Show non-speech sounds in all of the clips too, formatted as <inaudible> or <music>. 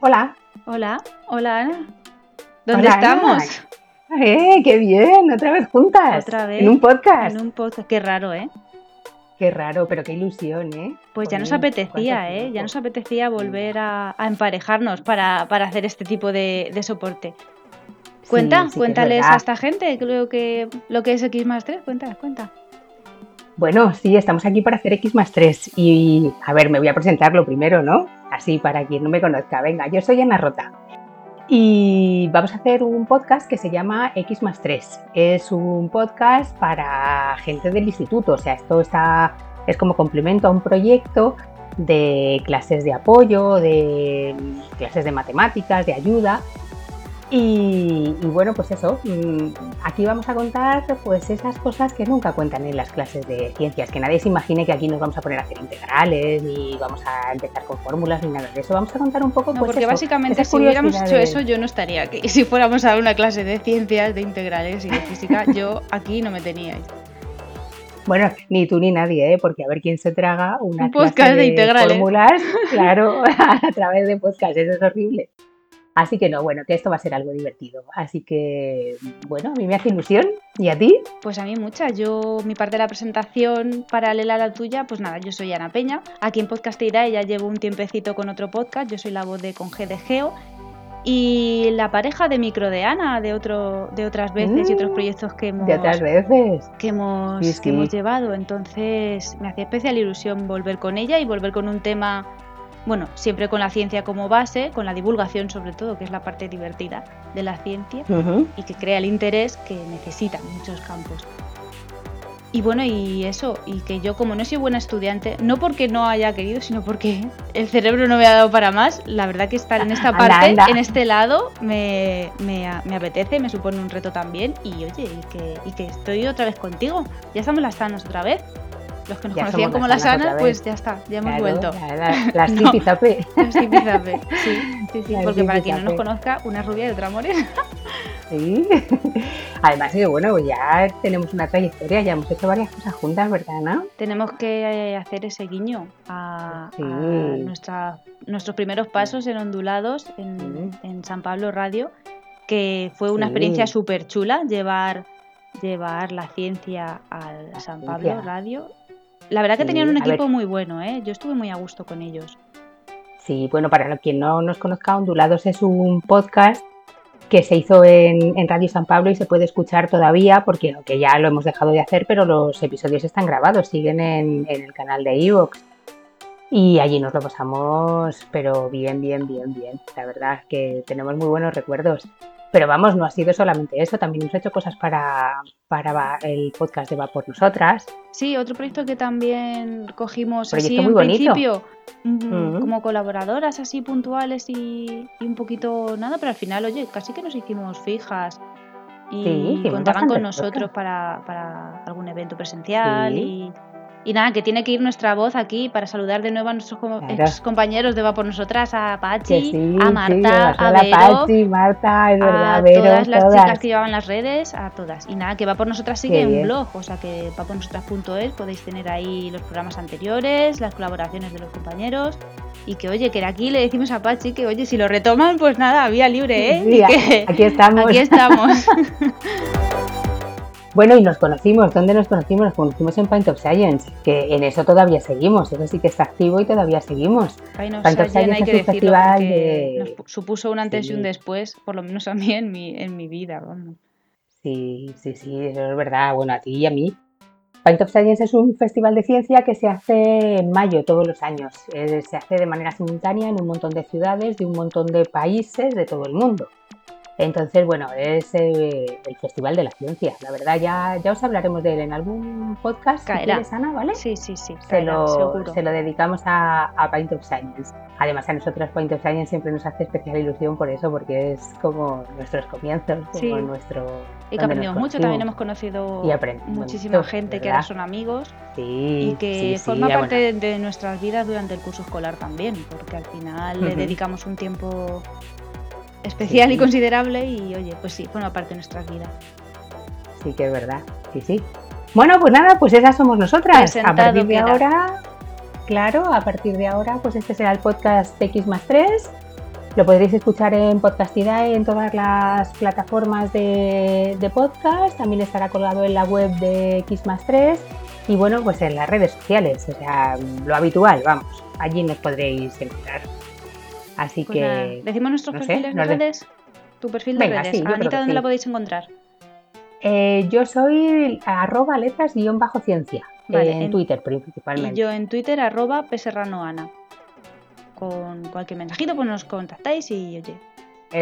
Hola. Hola, hola Ana. ¿Dónde estamos? ¡Eh, qué bien! Otra vez juntas. Otra vez. En un podcast. En un podcast. Qué raro, ¿eh? Qué raro, pero qué ilusión, ¿eh? Pues ya nos apetecía, ¿eh? Ya nos apetecía volver a, emparejarnos para, hacer este tipo de, soporte. Cuenta, cuéntales a esta gente creo que lo que es X más 3, cuenta, cuenta. Bueno, sí, estamos aquí para hacer X más 3 y a ver, me voy a presentar lo primero, ¿no? Así para quien no me conozca. Venga, yo soy Ana Rota y vamos a hacer un podcast que se llama X más 3. Es un podcast para gente del instituto, o sea, esto está, es como complemento a un proyecto de clases de apoyo, de clases de matemáticas, de ayuda, y, bueno, pues eso, mm, aquí vamos a contar pues esas cosas que nunca cuentan en las clases de ciencias, que nadie se imagine que aquí nos vamos a poner a hacer integrales, ni vamos a empezar con fórmulas, ni nada de eso. Vamos a contar un poco... No, pues porque básicamente si hubiéramos hecho eso yo no estaría aquí. <laughs> Si fuéramos a dar una clase de ciencias, de integrales y de física, yo aquí no me teníais. Bueno, ni tú ni nadie, ¿eh? porque a ver quién se traga una un podcast de, integrales. fórmulas, <laughs> claro, a través de podcast, eso es horrible. Así que no, bueno, que esto va a ser algo divertido. Así que, bueno, a mí me hace ilusión. ¿Y a ti? Pues a mí mucha. Yo, mi parte de la presentación paralela a la tuya, pues nada, yo soy Ana Peña. Aquí en Podcasteira ya llevo un tiempecito con otro podcast. Yo soy la voz de Conge de Geo. Y la pareja de micro de Ana, de, otro, de otras veces y otros mm, proyectos que hemos, de otras veces. Que, hemos, que hemos llevado. Entonces me hacía especial ilusión volver con ella y volver con un tema bueno, siempre con la ciencia como base, con la divulgación sobre todo, que es la parte divertida de la ciencia y que crea el interés que necesitan muchos campos. Y bueno, y eso, y que yo como no soy buena estudiante, no porque no haya querido, sino porque el cerebro no me ha dado para más, la verdad que estar en esta parte, en este lado, me, me, apetece, me supone un reto también, y oye, y que, y que estoy otra vez contigo, ya estamos las tanos otra vez. Los que nos conocían como las Ana, pues ya está, ya hemos vuelto. las <laughs> zipizape. las zipizape, sí, sí, sí porque para quien no nos conozca, una rubia y otra morena. sí. <laughs> Además, bueno, pues ya tenemos una trayectoria, ya hemos hecho varias cosas juntas, ¿verdad, Ana? Tenemos que hacer ese guiño a, nuestra, nuestros primeros pasos en Ondulados, en, en San Pablo Radio, que fue una experiencia súper chula llevar llevar la ciencia al San Pablo Radio la verdad que tenían un equipo muy bueno, ¿eh? Yo estuve muy a gusto con ellos. Sí, bueno, para quien no nos conozca, Ondulados es un podcast que se hizo en, Radio San Pablo y se puede escuchar todavía porque que ya lo hemos dejado de hacer, pero los episodios están grabados, siguen en, el canal de Evox. Y allí nos lo pasamos, pero bien, bien, bien, bien. La verdad que tenemos muy buenos recuerdos. Pero vamos, no ha sido solamente eso, también hemos hecho cosas para, para el podcast de Va por Nosotras. Sí, otro proyecto que también cogimos así en principio mm, como colaboradoras así puntuales y, un poquito nada, pero al final, oye, casi que nos hicimos fijas y contaban con nosotros para, para, algún evento presencial y y nada, que tiene que ir nuestra voz aquí para saludar de nuevo a nuestros compañeros de Va por Nosotras, a Pachi, a Marta, a, Vero, Pachi, Marta, a todas las chicas que llevaban las redes, a todas. Y nada, que Va por Nosotras sigue en un blog, o sea que va por nosotras.es podéis tener ahí los programas anteriores, las colaboraciones de los compañeros. Y que oye, que aquí le decimos a Pachi que oye, si lo retoman, pues nada, vía libre, ¿eh? aquí estamos. Aquí estamos. <laughs> Bueno, y nos conocimos, ¿dónde nos conocimos? Nos conocimos en Paint of Science, que en eso todavía seguimos, eso sí que está activo y todavía seguimos. Paint of, Science, es un festival de... Nos supuso un antes y un después, por lo menos a mí en mi, en mi vida. Sí, sí, sí, eso es verdad, bueno, a ti y a mí. Paint of Science es un festival de ciencia que se hace en mayo todos los años. Eh, se hace de manera simultánea en un montón de ciudades, de un montón de países, de todo el mundo. Entonces, bueno, es eh, el Festival de la Ciencia. La verdad, ya, ya os hablaremos de él en algún podcast, Caerá. Si Ana, ¿vale? Sí, sí, sí. se, lo, se lo dedicamos a, a Paint of Science. Además, a nosotros Paint of Science siempre nos hace especial ilusión por eso, porque es como nuestros comienzos, como nuestro... Y que aprendimos mucho, también hemos conocido muchísima gente que ahora son amigos sí, y que forma parte de nuestras vidas durante el curso escolar también, porque al final le dedicamos un tiempo especial y considerable y oye, pues sí, forma parte de nuestra vida. Sí que es verdad, sí, sí. Bueno, pues nada, pues esas somos nosotras. a partir de ahora, claro, a partir de ahora, pues este será el podcast X más 3 Lo podréis escuchar en Podcastidae, en todas las plataformas de, de podcast. También estará colgado en la web de X 3 y bueno, pues en las redes sociales, o sea, lo habitual, vamos, allí nos podréis encontrar. Así pues que. Decimos nuestros perfiles de redes. Tu perfil de redes. Anita, ¿dónde la podéis encontrar? Eh, yo soy arroba letras-ciencia. en, Twitter principalmente. Y yo en Twitter arroba peserranoana. Con cualquier mensajito pues nos contactáis y oye,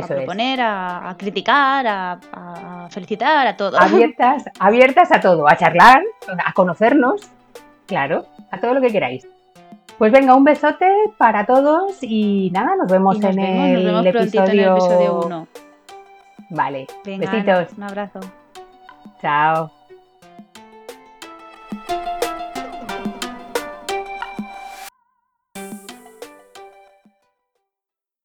a proponer, a, criticar, a, felicitar, a todo. Abiertas, abiertas a todo, a charlar, a conocernos, claro, a todo lo que queráis. Pues venga, un besote para todos y nada, nos vemos, en, el episodio... 1. Vale, besitos. un abrazo. Chao.